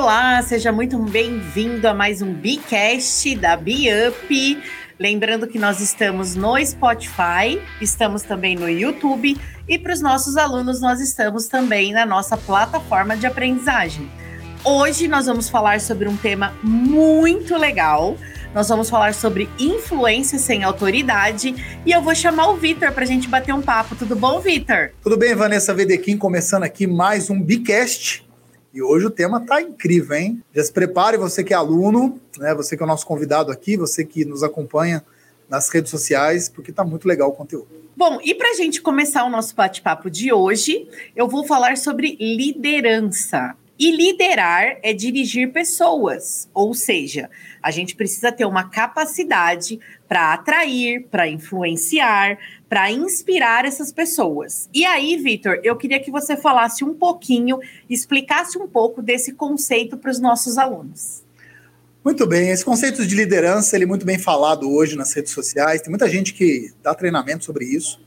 Olá, seja muito bem-vindo a mais um Bicast da BeUp. Lembrando que nós estamos no Spotify, estamos também no YouTube e para os nossos alunos nós estamos também na nossa plataforma de aprendizagem. Hoje nós vamos falar sobre um tema muito legal. Nós vamos falar sobre influência sem autoridade e eu vou chamar o Vitor para a gente bater um papo. Tudo bom, Vitor? Tudo bem, Vanessa Vedequim, começando aqui mais um Bicast e hoje o tema tá incrível, hein? Já se prepare, você que é aluno, né? Você que é o nosso convidado aqui, você que nos acompanha nas redes sociais, porque tá muito legal o conteúdo. Bom, e para a gente começar o nosso bate-papo de hoje, eu vou falar sobre liderança. E liderar é dirigir pessoas, ou seja, a gente precisa ter uma capacidade para atrair, para influenciar, para inspirar essas pessoas. E aí, Vitor, eu queria que você falasse um pouquinho, explicasse um pouco desse conceito para os nossos alunos. Muito bem, esse conceito de liderança ele é muito bem falado hoje nas redes sociais. Tem muita gente que dá treinamento sobre isso.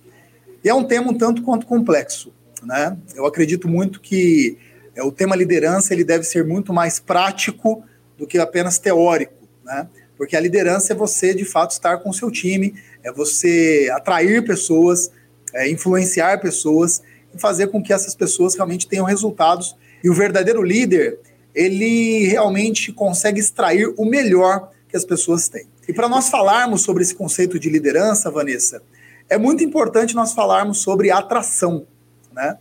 E é um tema um tanto quanto complexo, né? Eu acredito muito que é, o tema liderança ele deve ser muito mais prático do que apenas teórico, né? Porque a liderança é você, de fato, estar com o seu time, é você atrair pessoas, é influenciar pessoas e fazer com que essas pessoas realmente tenham resultados. E o verdadeiro líder, ele realmente consegue extrair o melhor que as pessoas têm. E para nós falarmos sobre esse conceito de liderança, Vanessa, é muito importante nós falarmos sobre atração, né?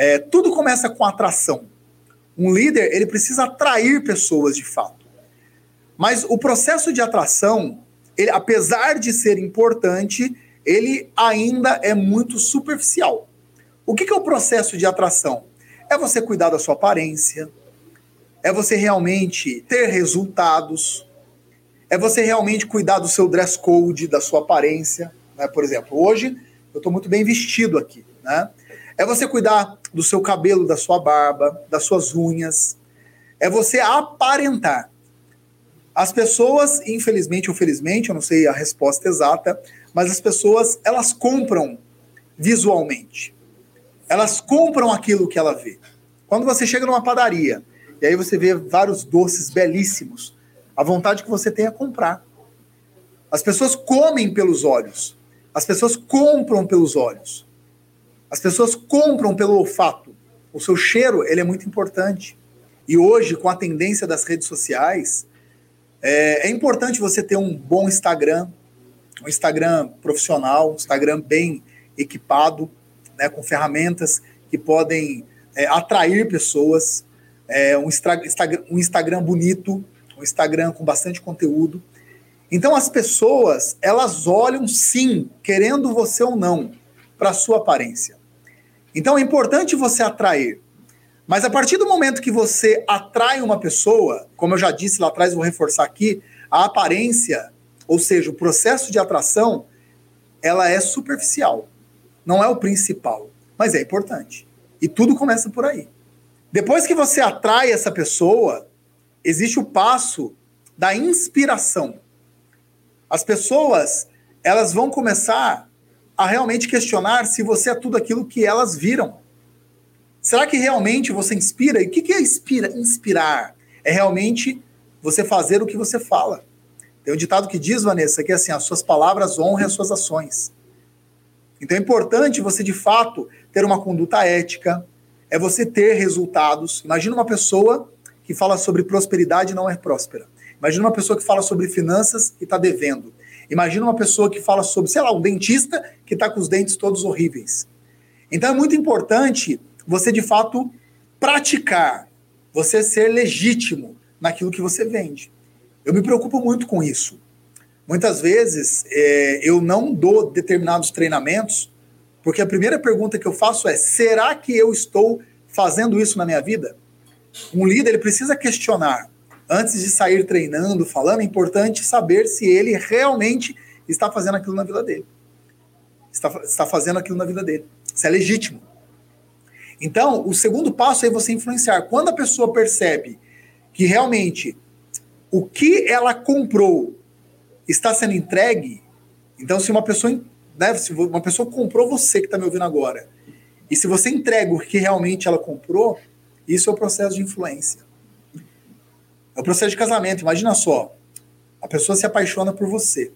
É, tudo começa com atração. Um líder, ele precisa atrair pessoas de fato. Mas o processo de atração, ele, apesar de ser importante, ele ainda é muito superficial. O que, que é o processo de atração? É você cuidar da sua aparência, é você realmente ter resultados, é você realmente cuidar do seu dress code, da sua aparência. Né? Por exemplo, hoje eu estou muito bem vestido aqui. Né? É você cuidar do seu cabelo, da sua barba, das suas unhas. É você aparentar. As pessoas, infelizmente ou felizmente, eu não sei a resposta exata, mas as pessoas, elas compram visualmente. Elas compram aquilo que ela vê. Quando você chega numa padaria e aí você vê vários doces belíssimos, a vontade que você tem é comprar. As pessoas comem pelos olhos. As pessoas compram pelos olhos. As pessoas compram pelo olfato. O seu cheiro ele é muito importante. E hoje, com a tendência das redes sociais, é, é importante você ter um bom Instagram, um Instagram profissional, um Instagram bem equipado, né, com ferramentas que podem é, atrair pessoas, é, um, Instagram, um Instagram bonito, um Instagram com bastante conteúdo. Então as pessoas, elas olham sim, querendo você ou não, para a sua aparência. Então é importante você atrair. Mas a partir do momento que você atrai uma pessoa, como eu já disse lá atrás, vou reforçar aqui, a aparência, ou seja, o processo de atração, ela é superficial. Não é o principal, mas é importante. E tudo começa por aí. Depois que você atrai essa pessoa, existe o passo da inspiração. As pessoas, elas vão começar a realmente questionar se você é tudo aquilo que elas viram. Será que realmente você inspira? E o que é inspira? inspirar? É realmente você fazer o que você fala. Tem um ditado que diz, Vanessa, que é assim: as suas palavras honram as suas ações. Então é importante você, de fato, ter uma conduta ética, é você ter resultados. Imagina uma pessoa que fala sobre prosperidade e não é próspera. Imagina uma pessoa que fala sobre finanças e está devendo. Imagina uma pessoa que fala sobre, sei lá, um dentista que está com os dentes todos horríveis. Então é muito importante você, de fato, praticar, você ser legítimo naquilo que você vende. Eu me preocupo muito com isso. Muitas vezes é, eu não dou determinados treinamentos, porque a primeira pergunta que eu faço é: será que eu estou fazendo isso na minha vida? Um líder ele precisa questionar antes de sair treinando, falando, é importante saber se ele realmente está fazendo aquilo na vida dele. Está, está fazendo aquilo na vida dele. Isso é legítimo. Então, o segundo passo é você influenciar. Quando a pessoa percebe que realmente o que ela comprou está sendo entregue, então se uma pessoa, né, se uma pessoa comprou você que está me ouvindo agora, e se você entrega o que realmente ela comprou, isso é o processo de influência. É o processo de casamento. Imagina só. A pessoa se apaixona por você.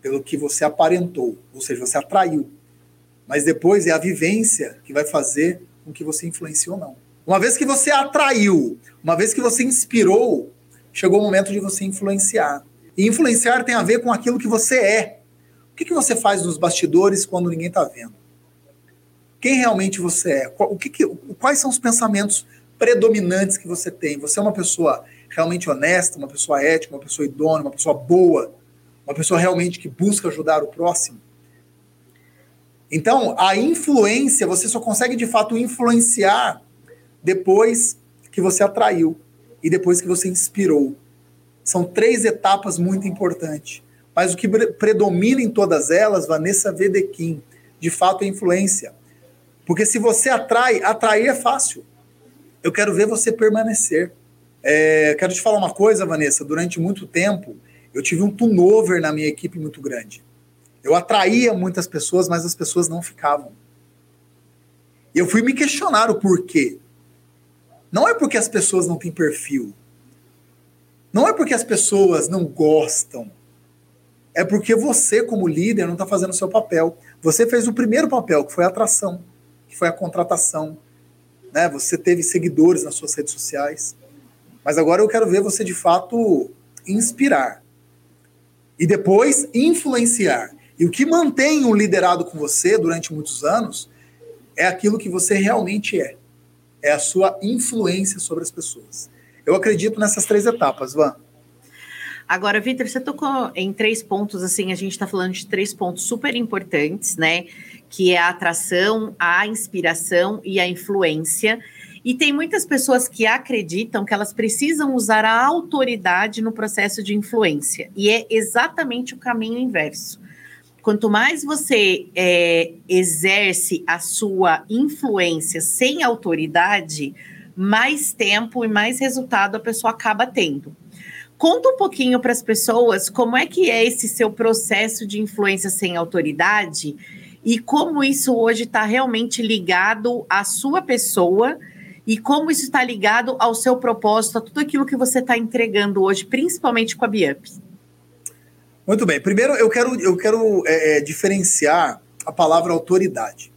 Pelo que você aparentou. Ou seja, você atraiu. Mas depois é a vivência que vai fazer com que você influencie ou não. Uma vez que você atraiu, uma vez que você inspirou, chegou o momento de você influenciar. E influenciar tem a ver com aquilo que você é. O que, que você faz nos bastidores quando ninguém está vendo? Quem realmente você é? O que, que quais são os pensamentos predominantes que você tem? Você é uma pessoa realmente honesta, uma pessoa ética, uma pessoa idônea, uma pessoa boa, uma pessoa realmente que busca ajudar o próximo? Então, a influência, você só consegue de fato influenciar depois que você atraiu e depois que você inspirou. São três etapas muito importantes. Mas o que predomina em todas elas, Vanessa Vedequim, de fato é influência. Porque se você atrai, atrair é fácil. Eu quero ver você permanecer. É, quero te falar uma coisa, Vanessa. Durante muito tempo, eu tive um turnover na minha equipe muito grande. Eu atraía muitas pessoas, mas as pessoas não ficavam. E eu fui me questionar o porquê. Não é porque as pessoas não têm perfil. Não é porque as pessoas não gostam. É porque você, como líder, não está fazendo o seu papel. Você fez o primeiro papel, que foi a atração que foi a contratação. Né? Você teve seguidores nas suas redes sociais. Mas agora eu quero ver você de fato inspirar. E depois influenciar. E o que mantém um liderado com você durante muitos anos é aquilo que você realmente é. É a sua influência sobre as pessoas. Eu acredito nessas três etapas, Van. Agora, Vitor, você tocou em três pontos, assim, a gente está falando de três pontos super importantes, né? Que é a atração, a inspiração e a influência. E tem muitas pessoas que acreditam que elas precisam usar a autoridade no processo de influência. E é exatamente o caminho inverso. Quanto mais você é, exerce a sua influência sem autoridade, mais tempo e mais resultado a pessoa acaba tendo. Conta um pouquinho para as pessoas como é que é esse seu processo de influência sem autoridade e como isso hoje está realmente ligado à sua pessoa e como isso está ligado ao seu propósito, a tudo aquilo que você está entregando hoje, principalmente com a Biup. Muito bem. Primeiro, eu quero, eu quero é, é, diferenciar a palavra autoridade.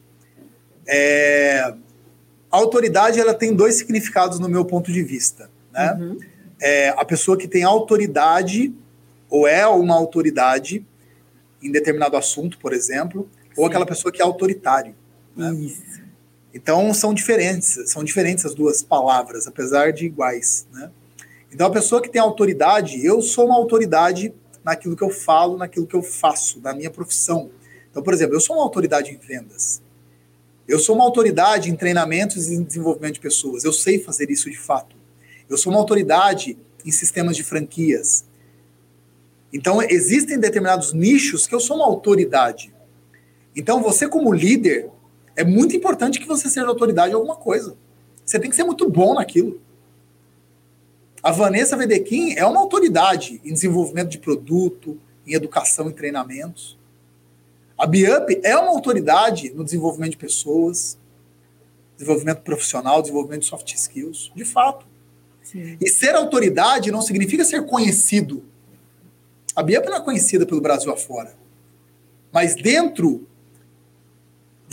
É, a autoridade ela tem dois significados no meu ponto de vista. Né? Uhum é a pessoa que tem autoridade, ou é uma autoridade em determinado assunto, por exemplo, Sim. ou aquela pessoa que é autoritário. Né? Isso. Então são diferentes, são diferentes as duas palavras, apesar de iguais. Né? Então a pessoa que tem autoridade, eu sou uma autoridade naquilo que eu falo, naquilo que eu faço, na minha profissão. Então, por exemplo, eu sou uma autoridade em vendas. Eu sou uma autoridade em treinamentos e em desenvolvimento de pessoas. Eu sei fazer isso de fato. Eu sou uma autoridade em sistemas de franquias. Então, existem determinados nichos que eu sou uma autoridade. Então, você, como líder, é muito importante que você seja autoridade em alguma coisa. Você tem que ser muito bom naquilo. A Vanessa Vedequim é uma autoridade em desenvolvimento de produto, em educação e treinamentos. A Biup é uma autoridade no desenvolvimento de pessoas, desenvolvimento profissional, desenvolvimento de soft skills, de fato. Sim. E ser autoridade não significa ser conhecido. A Biep não é conhecida pelo Brasil afora. Mas dentro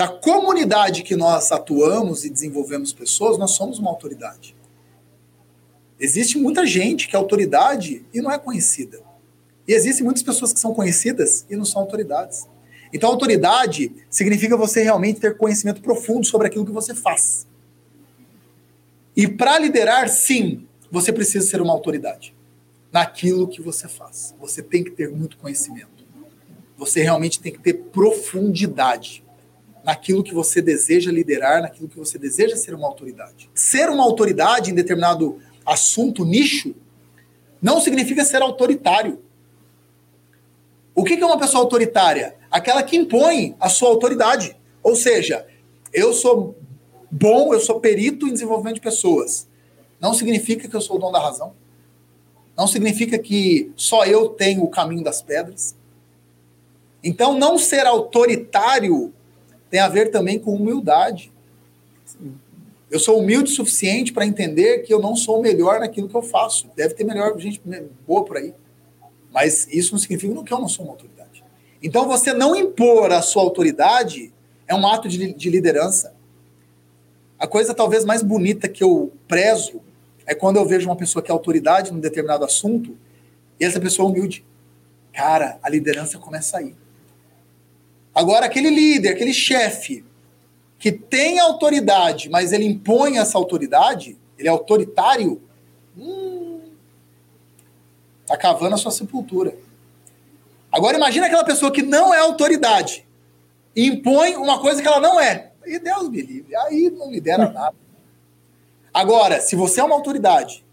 da comunidade que nós atuamos e desenvolvemos pessoas, nós somos uma autoridade. Existe muita gente que é autoridade e não é conhecida. E existem muitas pessoas que são conhecidas e não são autoridades. Então, autoridade significa você realmente ter conhecimento profundo sobre aquilo que você faz. E para liderar, sim, você precisa ser uma autoridade naquilo que você faz. Você tem que ter muito conhecimento. Você realmente tem que ter profundidade naquilo que você deseja liderar, naquilo que você deseja ser uma autoridade. Ser uma autoridade em determinado assunto, nicho, não significa ser autoritário. O que é uma pessoa autoritária? Aquela que impõe a sua autoridade. Ou seja, eu sou bom, eu sou perito em desenvolvimento de pessoas. Não significa que eu sou o dono da razão. Não significa que só eu tenho o caminho das pedras. Então, não ser autoritário tem a ver também com humildade. Eu sou humilde o suficiente para entender que eu não sou o melhor naquilo que eu faço. Deve ter melhor gente boa por aí. Mas isso não significa que eu não sou uma autoridade. Então, você não impor a sua autoridade é um ato de, de liderança. A coisa talvez mais bonita que eu prezo é quando eu vejo uma pessoa que é autoridade num determinado assunto e essa pessoa é humilde. Cara, a liderança começa aí. Agora, aquele líder, aquele chefe que tem autoridade, mas ele impõe essa autoridade, ele é autoritário, hum, tá cavando a sua sepultura. Agora imagina aquela pessoa que não é autoridade e impõe uma coisa que ela não é. E Deus me livre, aí não lidera nada. Agora, se você é uma autoridade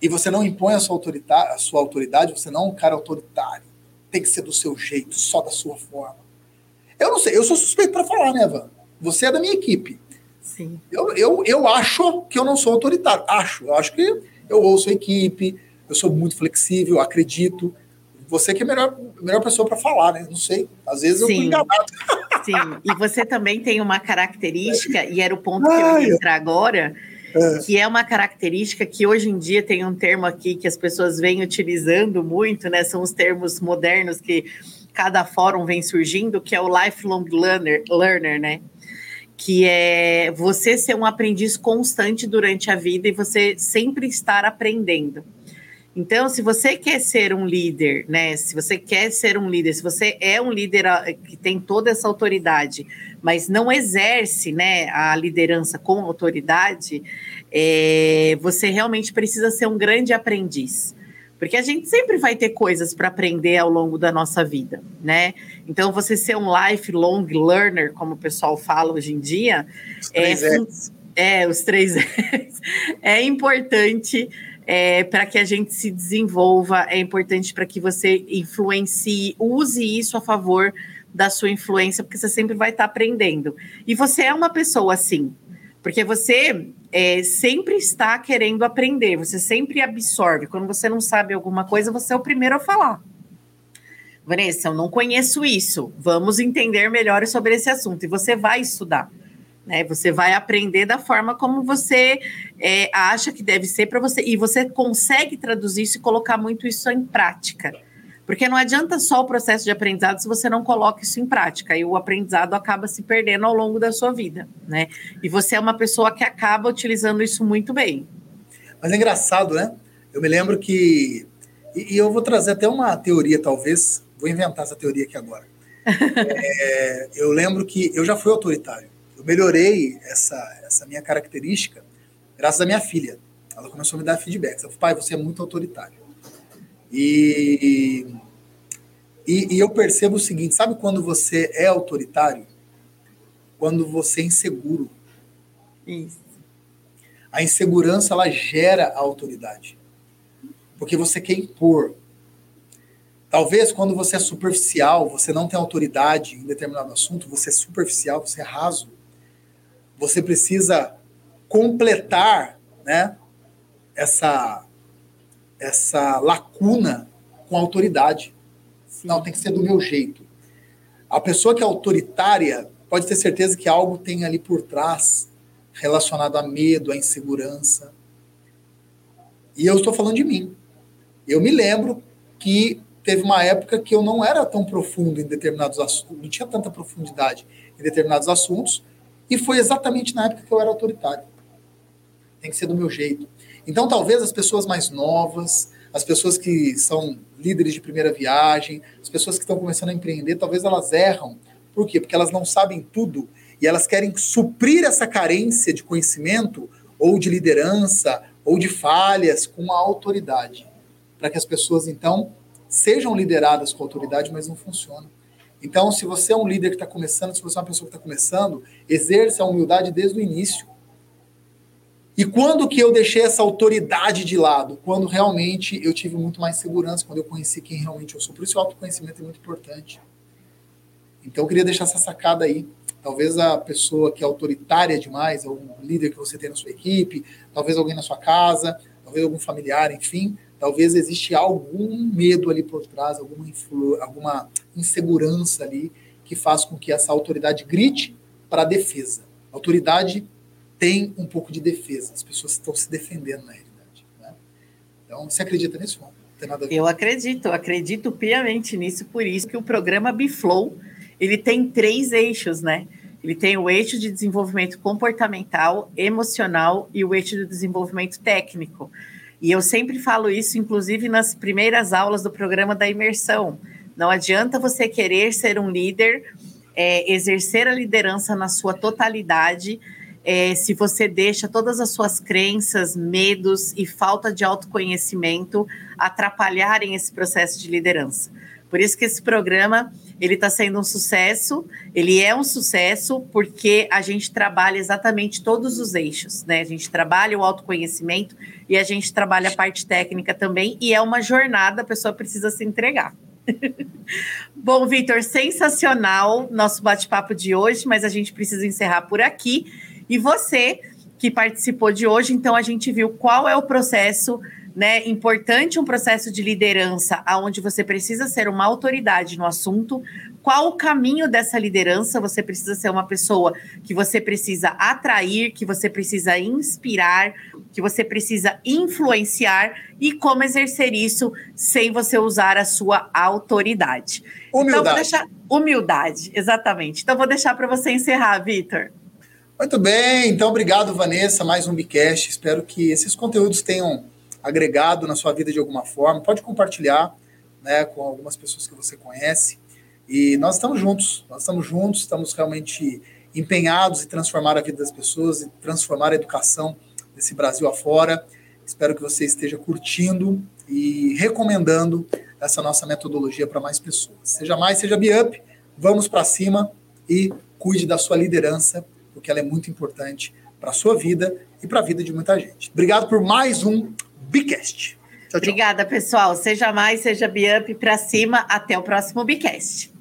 e você não impõe a sua, a sua autoridade, você não é um cara autoritário. Tem que ser do seu jeito, só da sua forma. Eu não sei, eu sou suspeito para falar, né, Van? Você é da minha equipe. Sim. Eu, eu, eu acho que eu não sou autoritário. Acho. Eu acho que eu ouço a equipe, eu sou muito flexível, acredito. Você que é a melhor, melhor pessoa para falar, né? Não sei. Às vezes Sim. eu tô enganado. Sim, e você também tem uma característica, e era o ponto que eu ia entrar agora, é. que é uma característica que hoje em dia tem um termo aqui que as pessoas vêm utilizando muito, né? São os termos modernos que cada fórum vem surgindo, que é o lifelong learner, learner né? que é você ser um aprendiz constante durante a vida e você sempre estar aprendendo. Então, se você quer ser um líder, né? Se você quer ser um líder, se você é um líder ah, que tem toda essa autoridade, mas não exerce, né, a liderança com autoridade, é, você realmente precisa ser um grande aprendiz. Porque a gente sempre vai ter coisas para aprender ao longo da nossa vida, né? Então, você ser um lifelong learner, como o pessoal fala hoje em dia, os é, é, os três é importante é, para que a gente se desenvolva, é importante para que você influencie, use isso a favor da sua influência, porque você sempre vai estar tá aprendendo. E você é uma pessoa assim, porque você é, sempre está querendo aprender, você sempre absorve. Quando você não sabe alguma coisa, você é o primeiro a falar. Vanessa, eu não conheço isso. Vamos entender melhor sobre esse assunto. E você vai estudar. Né? Você vai aprender da forma como você é, acha que deve ser para você. E você consegue traduzir isso e colocar muito isso em prática. Porque não adianta só o processo de aprendizado se você não coloca isso em prática. E o aprendizado acaba se perdendo ao longo da sua vida, né? E você é uma pessoa que acaba utilizando isso muito bem. Mas é engraçado, né? Eu me lembro que. E, eu vou trazer até uma teoria, talvez. Vou inventar essa teoria aqui agora. é, eu lembro que eu já fui autoritário. Eu melhorei essa, essa minha característica graças à minha filha. Ela começou a me dar feedback. Ela falou, pai, você é muito autoritário. E, e, e, eu percebo o seguinte: sabe quando você é autoritário? Quando você é inseguro. Isso. A insegurança ela gera a autoridade. Porque você quer impor. Talvez quando você é superficial, você não tem autoridade em determinado assunto, você é superficial, você é raso. Você precisa completar né, essa essa lacuna com autoridade. Não, tem que ser do meu jeito. A pessoa que é autoritária pode ter certeza que algo tem ali por trás relacionado a medo, a insegurança. E eu estou falando de mim. Eu me lembro que teve uma época que eu não era tão profundo em determinados assuntos, não tinha tanta profundidade em determinados assuntos, e foi exatamente na época que eu era autoritário. Tem que ser do meu jeito. Então, talvez as pessoas mais novas, as pessoas que são líderes de primeira viagem, as pessoas que estão começando a empreender, talvez elas erram. Por quê? Porque elas não sabem tudo e elas querem suprir essa carência de conhecimento ou de liderança ou de falhas com a autoridade, para que as pessoas então sejam lideradas com autoridade, mas não funciona. Então, se você é um líder que está começando, se você é uma pessoa que está começando, exerça a humildade desde o início. E quando que eu deixei essa autoridade de lado? Quando realmente eu tive muito mais segurança, quando eu conheci quem realmente eu sou. Por isso o autoconhecimento é muito importante. Então eu queria deixar essa sacada aí. Talvez a pessoa que é autoritária demais, ou um líder que você tem na sua equipe, talvez alguém na sua casa, talvez algum familiar, enfim, talvez existe algum medo ali por trás, alguma, alguma insegurança ali que faz com que essa autoridade grite para a defesa. Autoridade tem um pouco de defesa. As pessoas estão se defendendo na realidade. Né? Então, você acredita nisso? Não tem nada a ver. Eu acredito, eu acredito piamente nisso, por isso que o programa Biflow ele tem três eixos, né? Ele tem o eixo de desenvolvimento comportamental, emocional e o eixo de desenvolvimento técnico. E eu sempre falo isso, inclusive nas primeiras aulas do programa da imersão. Não adianta você querer ser um líder, é, exercer a liderança na sua totalidade, é, se você deixa todas as suas crenças, medos e falta de autoconhecimento atrapalharem esse processo de liderança. Por isso que esse programa ele está sendo um sucesso. Ele é um sucesso porque a gente trabalha exatamente todos os eixos, né? A gente trabalha o autoconhecimento e a gente trabalha a parte técnica também. E é uma jornada, a pessoa precisa se entregar. Bom, Vitor, sensacional nosso bate-papo de hoje, mas a gente precisa encerrar por aqui. E você que participou de hoje, então a gente viu qual é o processo né, importante um processo de liderança aonde você precisa ser uma autoridade no assunto. Qual o caminho dessa liderança? Você precisa ser uma pessoa que você precisa atrair, que você precisa inspirar, que você precisa influenciar e como exercer isso sem você usar a sua autoridade. Humildade. Então, vou deixar humildade, exatamente. Então vou deixar para você encerrar, Vitor. Muito bem, então obrigado, Vanessa, mais um Bicast. Espero que esses conteúdos tenham agregado na sua vida de alguma forma. Pode compartilhar né, com algumas pessoas que você conhece. E nós estamos juntos, nós estamos juntos, estamos realmente empenhados em transformar a vida das pessoas, e transformar a educação desse Brasil afora. Espero que você esteja curtindo e recomendando essa nossa metodologia para mais pessoas. Seja mais, seja Biup, vamos para cima e cuide da sua liderança, porque ela é muito importante para a sua vida e para a vida de muita gente. Obrigado por mais um Bicast. Obrigada, pessoal. Seja mais, seja Biup para cima. Até o próximo Bicast.